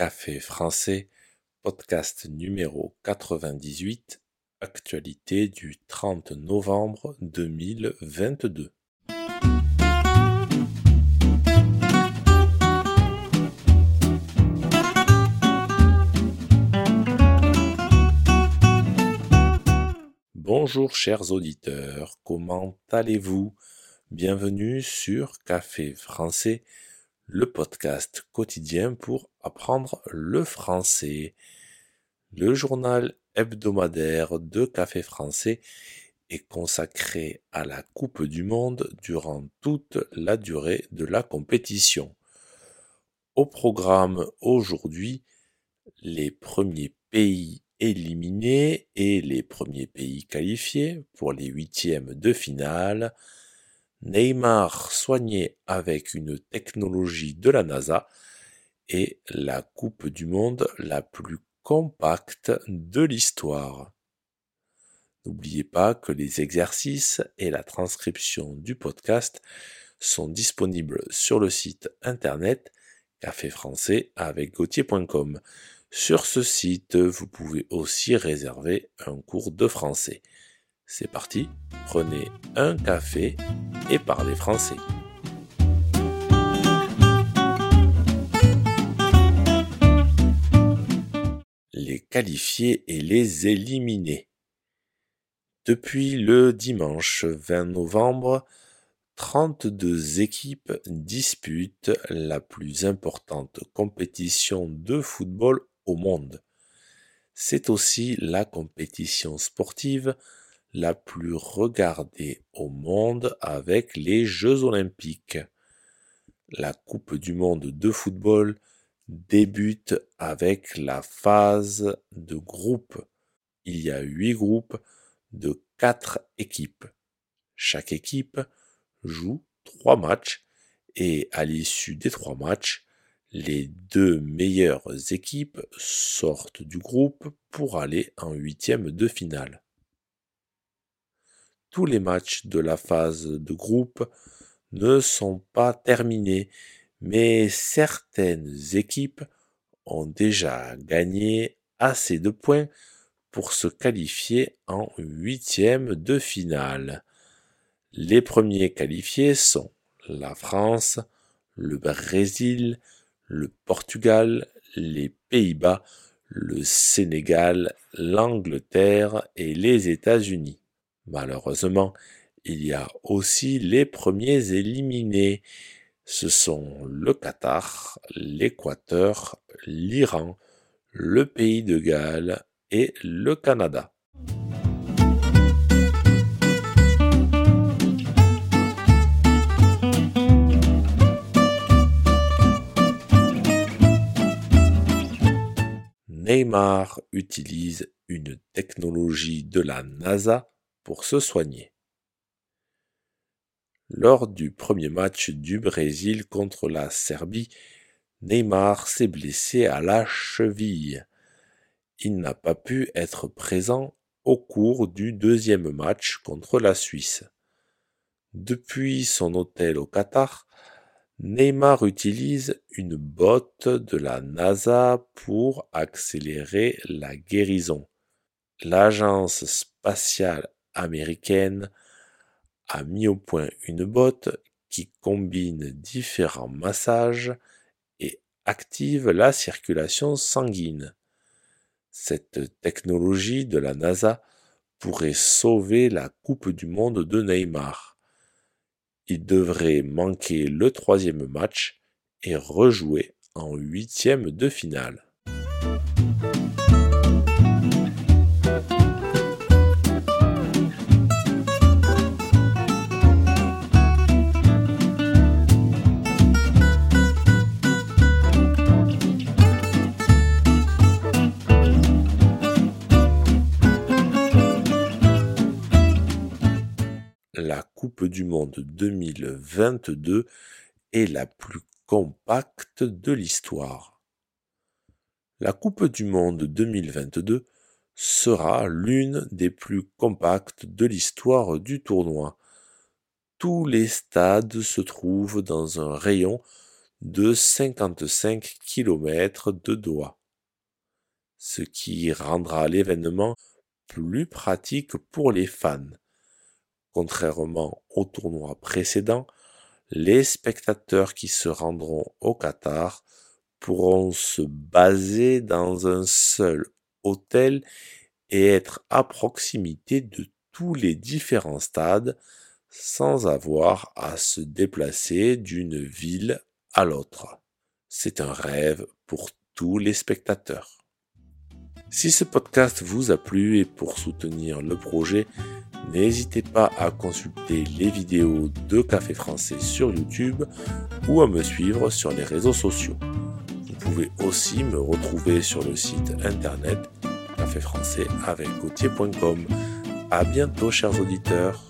Café français, podcast numéro 98, actualité du 30 novembre 2022. Bonjour chers auditeurs, comment allez-vous? Bienvenue sur Café français, le podcast quotidien pour apprendre le français. Le journal hebdomadaire de Café français est consacré à la Coupe du Monde durant toute la durée de la compétition. Au programme aujourd'hui, les premiers pays éliminés et les premiers pays qualifiés pour les huitièmes de finale, Neymar soigné avec une technologie de la NASA et la Coupe du Monde la plus compacte de l'histoire. N'oubliez pas que les exercices et la transcription du podcast sont disponibles sur le site internet café français avec gauthier.com. Sur ce site, vous pouvez aussi réserver un cours de français. C'est parti, prenez un café et parlez français. Les qualifiés et les éliminés. Depuis le dimanche 20 novembre, 32 équipes disputent la plus importante compétition de football au monde. C'est aussi la compétition sportive la plus regardée au monde avec les Jeux olympiques. La Coupe du monde de football débute avec la phase de groupe. Il y a huit groupes de quatre équipes. Chaque équipe joue trois matchs et à l'issue des trois matchs, les deux meilleures équipes sortent du groupe pour aller en huitième de finale tous les matchs de la phase de groupe ne sont pas terminés, mais certaines équipes ont déjà gagné assez de points pour se qualifier en huitième de finale. Les premiers qualifiés sont la France, le Brésil, le Portugal, les Pays-Bas, le Sénégal, l'Angleterre et les États-Unis. Malheureusement, il y a aussi les premiers éliminés. Ce sont le Qatar, l'Équateur, l'Iran, le pays de Galles et le Canada. Neymar utilise une technologie de la NASA se soigner. Lors du premier match du Brésil contre la Serbie, Neymar s'est blessé à la cheville. Il n'a pas pu être présent au cours du deuxième match contre la Suisse. Depuis son hôtel au Qatar, Neymar utilise une botte de la NASA pour accélérer la guérison. L'agence spatiale américaine a mis au point une botte qui combine différents massages et active la circulation sanguine. Cette technologie de la NASA pourrait sauver la Coupe du Monde de Neymar. Il devrait manquer le troisième match et rejouer en huitième de finale. Coupe du Monde 2022 est la plus compacte de l'histoire. La Coupe du Monde 2022 sera l'une des plus compactes de l'histoire du tournoi. Tous les stades se trouvent dans un rayon de 55 km de Doha, ce qui rendra l'événement plus pratique pour les fans. Contrairement au tournoi précédent, les spectateurs qui se rendront au Qatar pourront se baser dans un seul hôtel et être à proximité de tous les différents stades sans avoir à se déplacer d'une ville à l'autre. C'est un rêve pour tous les spectateurs. Si ce podcast vous a plu et pour soutenir le projet, n'hésitez pas à consulter les vidéos de Café Français sur YouTube ou à me suivre sur les réseaux sociaux. Vous pouvez aussi me retrouver sur le site internet caféfrançais avec À bientôt chers auditeurs.